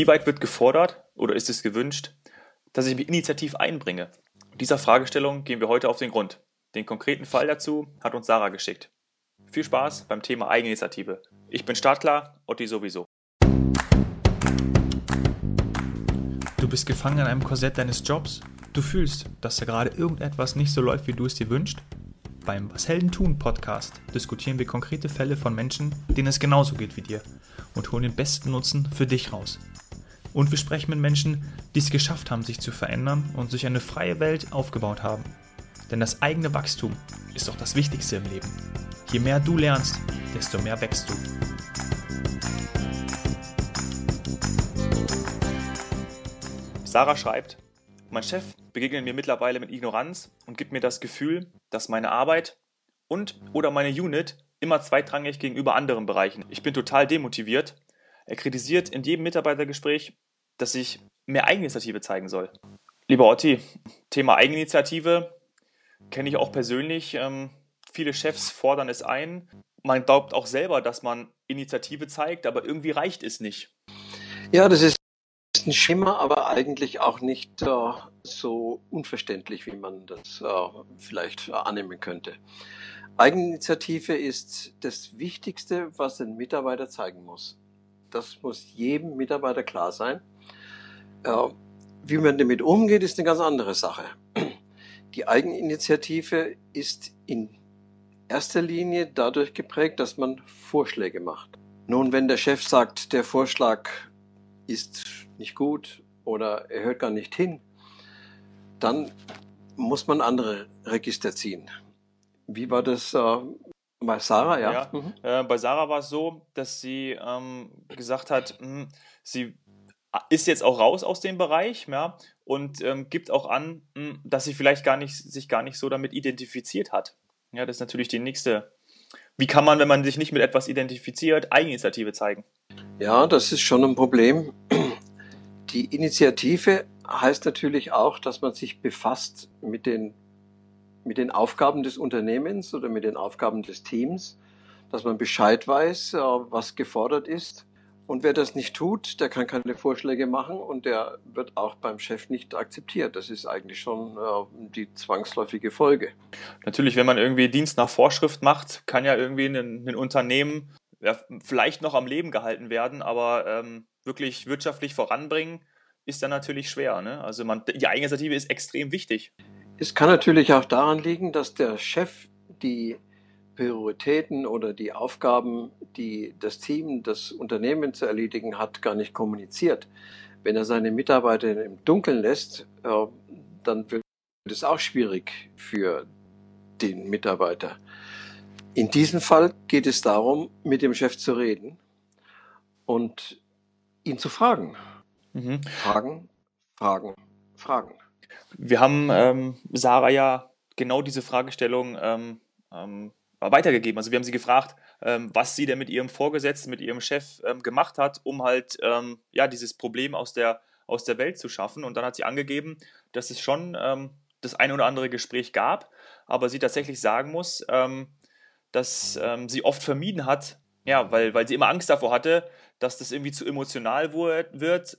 Wie weit wird gefordert oder ist es gewünscht, dass ich mich initiativ einbringe? Dieser Fragestellung gehen wir heute auf den Grund. Den konkreten Fall dazu hat uns Sarah geschickt. Viel Spaß beim Thema Eigeninitiative. Ich bin startklar, Otti sowieso. Du bist gefangen in einem Korsett deines Jobs. Du fühlst, dass da gerade irgendetwas nicht so läuft, wie du es dir wünschst. Beim Was Helden tun Podcast diskutieren wir konkrete Fälle von Menschen, denen es genauso geht wie dir und holen den besten Nutzen für dich raus. Und wir sprechen mit Menschen, die es geschafft haben, sich zu verändern und sich eine freie Welt aufgebaut haben. Denn das eigene Wachstum ist doch das Wichtigste im Leben. Je mehr du lernst, desto mehr wächst du. Sarah schreibt, mein Chef begegnet mir mittlerweile mit Ignoranz und gibt mir das Gefühl, dass meine Arbeit und oder meine Unit immer zweitrangig gegenüber anderen Bereichen. Ich bin total demotiviert. Er kritisiert in jedem Mitarbeitergespräch, dass ich mehr Eigeninitiative zeigen soll. Lieber Otti, Thema Eigeninitiative kenne ich auch persönlich. Ähm, viele Chefs fordern es ein. Man glaubt auch selber, dass man Initiative zeigt, aber irgendwie reicht es nicht. Ja, das ist ein Schimmer, aber eigentlich auch nicht äh, so unverständlich, wie man das äh, vielleicht annehmen könnte. Eigeninitiative ist das Wichtigste, was ein Mitarbeiter zeigen muss. Das muss jedem Mitarbeiter klar sein. Äh, wie man damit umgeht, ist eine ganz andere Sache. Die Eigeninitiative ist in erster Linie dadurch geprägt, dass man Vorschläge macht. Nun, wenn der Chef sagt, der Vorschlag ist nicht gut oder er hört gar nicht hin, dann muss man andere Register ziehen. Wie war das äh, bei Sarah? Ja, ja mhm. äh, bei Sarah war es so, dass sie ähm, gesagt hat, mh, hm, sie ist jetzt auch raus aus dem Bereich ja, und ähm, gibt auch an, mh, hm, dass sie vielleicht gar nicht, sich gar nicht so damit identifiziert hat. Ja, das ist natürlich die nächste. Wie kann man, wenn man sich nicht mit etwas identifiziert, Eigeninitiative zeigen? Ja, das ist schon ein Problem. Die Initiative heißt natürlich auch, dass man sich befasst mit den mit den Aufgaben des Unternehmens oder mit den Aufgaben des Teams, dass man Bescheid weiß, äh, was gefordert ist. Und wer das nicht tut, der kann keine Vorschläge machen und der wird auch beim Chef nicht akzeptiert. Das ist eigentlich schon äh, die zwangsläufige Folge. Natürlich, wenn man irgendwie Dienst nach Vorschrift macht, kann ja irgendwie ein, ein Unternehmen ja, vielleicht noch am Leben gehalten werden, aber ähm, wirklich wirtschaftlich voranbringen ist dann natürlich schwer. Ne? Also man, die Eigeninitiative ist extrem wichtig. Es kann natürlich auch daran liegen, dass der Chef die Prioritäten oder die Aufgaben, die das Team, das Unternehmen zu erledigen hat, gar nicht kommuniziert. Wenn er seine Mitarbeiter im Dunkeln lässt, äh, dann wird es auch schwierig für den Mitarbeiter. In diesem Fall geht es darum, mit dem Chef zu reden und ihn zu fragen. Mhm. Fragen, Fragen, Fragen. Wir haben ähm, Sarah ja genau diese Fragestellung ähm, ähm, weitergegeben. Also wir haben sie gefragt, ähm, was sie denn mit ihrem Vorgesetzten, mit ihrem Chef ähm, gemacht hat, um halt ähm, ja dieses Problem aus der aus der Welt zu schaffen. Und dann hat sie angegeben, dass es schon ähm, das ein oder andere Gespräch gab, aber sie tatsächlich sagen muss, ähm, dass ähm, sie oft vermieden hat, ja, weil, weil sie immer Angst davor hatte, dass das irgendwie zu emotional wird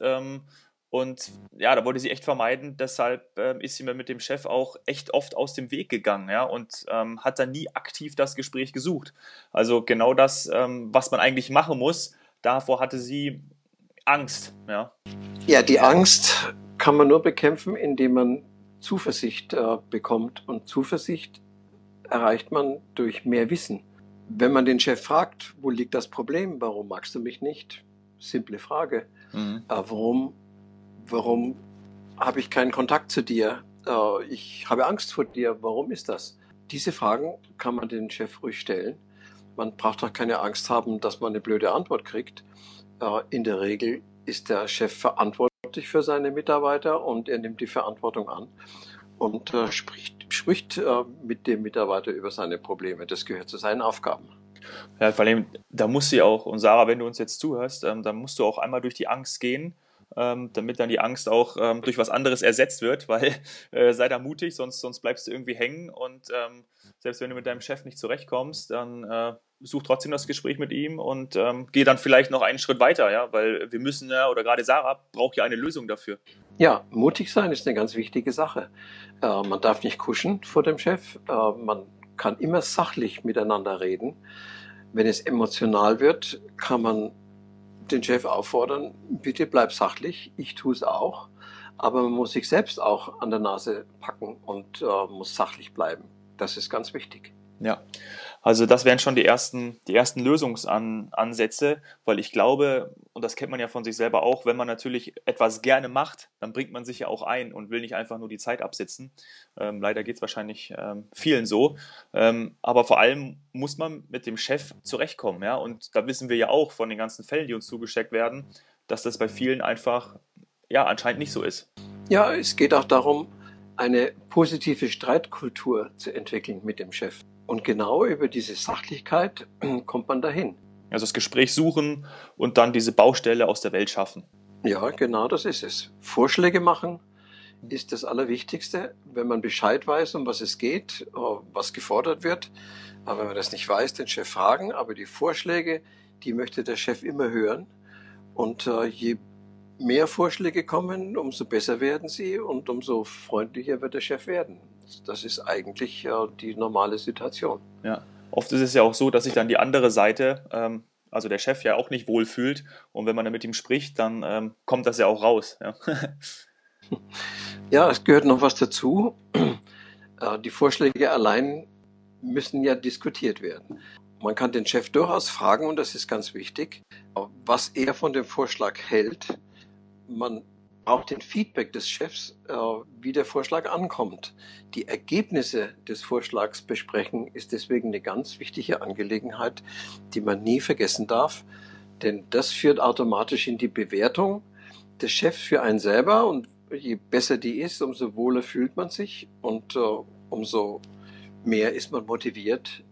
und ja, da wollte sie echt vermeiden. Deshalb äh, ist sie mir mit dem Chef auch echt oft aus dem Weg gegangen, ja, und ähm, hat dann nie aktiv das Gespräch gesucht. Also genau das, ähm, was man eigentlich machen muss, davor hatte sie Angst, ja. Ja, die Angst kann man nur bekämpfen, indem man Zuversicht äh, bekommt. Und Zuversicht erreicht man durch mehr Wissen. Wenn man den Chef fragt, wo liegt das Problem? Warum magst du mich nicht? Simple Frage. Mhm. Äh, warum Warum habe ich keinen Kontakt zu dir? Äh, ich habe Angst vor dir. Warum ist das? Diese Fragen kann man den Chef ruhig stellen. Man braucht auch keine Angst haben, dass man eine blöde Antwort kriegt. Äh, in der Regel ist der Chef verantwortlich für seine Mitarbeiter und er nimmt die Verantwortung an und äh, spricht, spricht mit dem Mitarbeiter über seine Probleme. Das gehört zu seinen Aufgaben. Ja, vor allem, da muss sie auch, und Sarah, wenn du uns jetzt zuhörst, ähm, dann musst du auch einmal durch die Angst gehen ähm, damit dann die Angst auch ähm, durch was anderes ersetzt wird, weil äh, sei da mutig, sonst, sonst bleibst du irgendwie hängen und ähm, selbst wenn du mit deinem Chef nicht zurechtkommst, dann äh, such trotzdem das Gespräch mit ihm und ähm, geh dann vielleicht noch einen Schritt weiter, ja, weil wir müssen ja, oder gerade Sarah braucht ja eine Lösung dafür. Ja, mutig sein ist eine ganz wichtige Sache. Äh, man darf nicht kuschen vor dem Chef, äh, man kann immer sachlich miteinander reden. Wenn es emotional wird, kann man den Chef auffordern, bitte bleib sachlich, ich tue es auch. Aber man muss sich selbst auch an der Nase packen und äh, muss sachlich bleiben. Das ist ganz wichtig. Ja, also das wären schon die ersten, die ersten Lösungsansätze, weil ich glaube, und das kennt man ja von sich selber auch, wenn man natürlich etwas gerne macht, dann bringt man sich ja auch ein und will nicht einfach nur die Zeit absitzen. Ähm, leider geht es wahrscheinlich ähm, vielen so. Ähm, aber vor allem muss man mit dem Chef zurechtkommen. Ja? Und da wissen wir ja auch von den ganzen Fällen, die uns zugesteckt werden, dass das bei vielen einfach ja anscheinend nicht so ist. Ja, es geht auch darum, eine positive Streitkultur zu entwickeln mit dem Chef. Und genau über diese Sachlichkeit kommt man dahin. Also das Gespräch suchen und dann diese Baustelle aus der Welt schaffen. Ja, genau das ist es. Vorschläge machen ist das Allerwichtigste, wenn man Bescheid weiß, um was es geht, äh, was gefordert wird. Aber wenn man das nicht weiß, den Chef fragen. Aber die Vorschläge, die möchte der Chef immer hören. Und äh, je mehr Vorschläge kommen, umso besser werden sie und umso freundlicher wird der Chef werden das ist eigentlich ja die normale Situation. Ja, oft ist es ja auch so, dass sich dann die andere Seite, ähm, also der Chef ja auch nicht wohlfühlt und wenn man dann mit ihm spricht, dann ähm, kommt das ja auch raus. Ja. ja, es gehört noch was dazu. Äh, die Vorschläge allein müssen ja diskutiert werden. Man kann den Chef durchaus fragen, und das ist ganz wichtig, was er von dem Vorschlag hält. Man auch den Feedback des Chefs, äh, wie der Vorschlag ankommt. Die Ergebnisse des Vorschlags besprechen ist deswegen eine ganz wichtige Angelegenheit, die man nie vergessen darf, denn das führt automatisch in die Bewertung des Chefs für einen selber und je besser die ist, umso wohler fühlt man sich und äh, umso mehr ist man motiviert,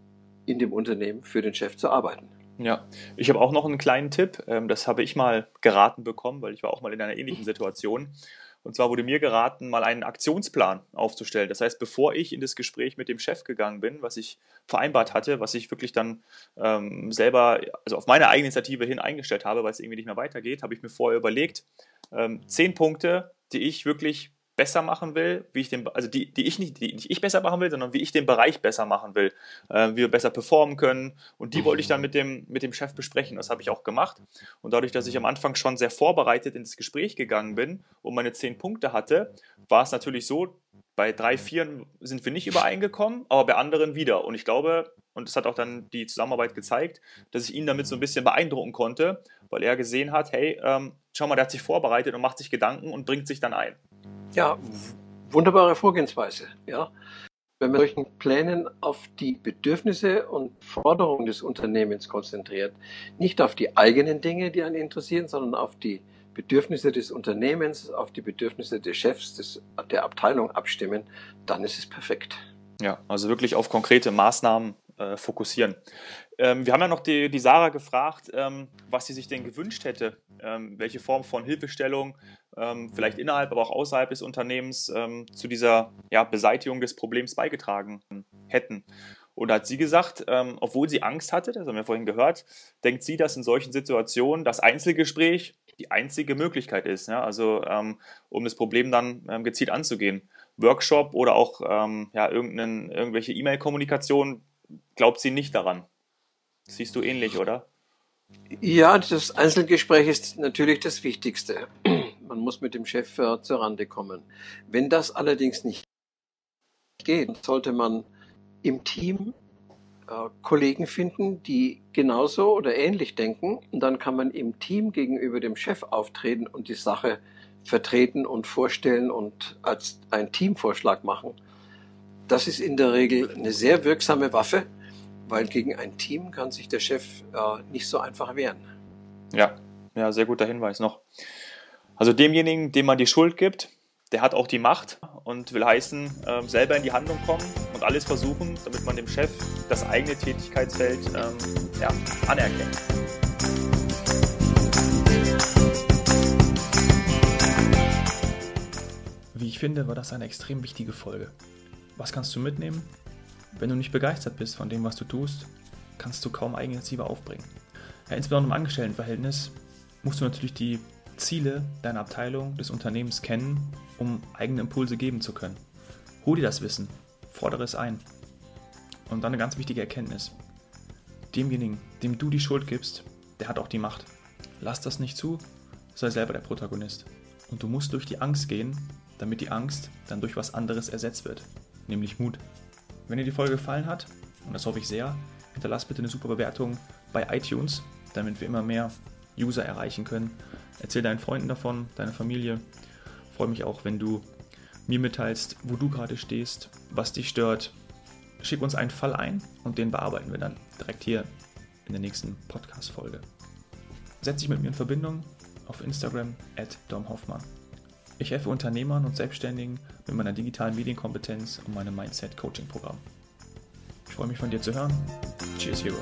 in dem Unternehmen für den Chef zu arbeiten. Ja, ich habe auch noch einen kleinen Tipp. Ähm, das habe ich mal geraten bekommen, weil ich war auch mal in einer ähnlichen Situation. Und zwar wurde mir geraten, mal einen Aktionsplan aufzustellen. Das heißt, bevor ich in das Gespräch mit dem Chef gegangen bin, was ich vereinbart hatte, was ich wirklich dann ähm, selber, also auf meine eigene Initiative hin eingestellt habe, weil es irgendwie nicht mehr weitergeht, habe ich mir vorher überlegt, ähm, zehn Punkte, die ich wirklich besser machen will, wie ich den, also die, die ich nicht, die nicht ich besser machen will, sondern wie ich den Bereich besser machen will, äh, wie wir besser performen können. Und die wollte ich dann mit dem, mit dem Chef besprechen. Das habe ich auch gemacht. Und dadurch, dass ich am Anfang schon sehr vorbereitet ins Gespräch gegangen bin und meine zehn Punkte hatte, war es natürlich so, bei drei, vier sind wir nicht übereingekommen, aber bei anderen wieder. Und ich glaube, und das hat auch dann die Zusammenarbeit gezeigt, dass ich ihn damit so ein bisschen beeindrucken konnte, weil er gesehen hat, hey, ähm, schau mal, der hat sich vorbereitet und macht sich Gedanken und bringt sich dann ein. Ja, wunderbare Vorgehensweise. Ja. Wenn man solchen Plänen auf die Bedürfnisse und Forderungen des Unternehmens konzentriert, nicht auf die eigenen Dinge, die einen interessieren, sondern auf die Bedürfnisse des Unternehmens, auf die Bedürfnisse des Chefs, des, der Abteilung abstimmen, dann ist es perfekt. Ja, also wirklich auf konkrete Maßnahmen äh, fokussieren. Ähm, wir haben ja noch die, die Sarah gefragt, ähm, was sie sich denn gewünscht hätte, ähm, welche Form von Hilfestellung ähm, vielleicht innerhalb, aber auch außerhalb des Unternehmens ähm, zu dieser ja, Beseitigung des Problems beigetragen hätten. Und da hat sie gesagt, ähm, obwohl sie Angst hatte, das haben wir vorhin gehört, denkt sie, dass in solchen Situationen das Einzelgespräch die einzige Möglichkeit ist. Ja? Also um das Problem dann gezielt anzugehen. Workshop oder auch ja, irgendwelche E-Mail-Kommunikation glaubt sie nicht daran. Siehst du ähnlich, oder? Ja, das Einzelgespräch ist natürlich das Wichtigste. Man muss mit dem Chef äh, zur Rande kommen. Wenn das allerdings nicht geht, sollte man im Team äh, Kollegen finden, die genauso oder ähnlich denken. Und dann kann man im Team gegenüber dem Chef auftreten und die Sache vertreten und vorstellen und als einen Teamvorschlag machen. Das ist in der Regel eine sehr wirksame Waffe weil gegen ein Team kann sich der Chef äh, nicht so einfach wehren. Ja, ja, sehr guter Hinweis noch. Also demjenigen, dem man die Schuld gibt, der hat auch die Macht und will heißen, äh, selber in die Handlung kommen und alles versuchen, damit man dem Chef das eigene Tätigkeitsfeld ähm, ja, anerkennt. finde, war das eine extrem wichtige Folge. Was kannst du mitnehmen? Wenn du nicht begeistert bist von dem, was du tust, kannst du kaum Eigeninitiative aufbringen. Ja, insbesondere im Angestelltenverhältnis musst du natürlich die Ziele deiner Abteilung, des Unternehmens kennen, um eigene Impulse geben zu können. Hol dir das Wissen, fordere es ein. Und dann eine ganz wichtige Erkenntnis. Demjenigen, dem du die Schuld gibst, der hat auch die Macht. Lass das nicht zu, sei selber der Protagonist. Und du musst durch die Angst gehen, damit die Angst dann durch was anderes ersetzt wird, nämlich Mut. Wenn dir die Folge gefallen hat, und das hoffe ich sehr, hinterlass bitte eine super Bewertung bei iTunes, damit wir immer mehr User erreichen können. Erzähl deinen Freunden davon, deiner Familie. Freue mich auch, wenn du mir mitteilst, wo du gerade stehst, was dich stört. Schick uns einen Fall ein und den bearbeiten wir dann direkt hier in der nächsten Podcast-Folge. Setz dich mit mir in Verbindung auf Instagram at domhoffmann. Ich helfe Unternehmern und Selbstständigen mit meiner digitalen Medienkompetenz und meinem Mindset-Coaching-Programm. Ich freue mich von dir zu hören. Cheers, Hero.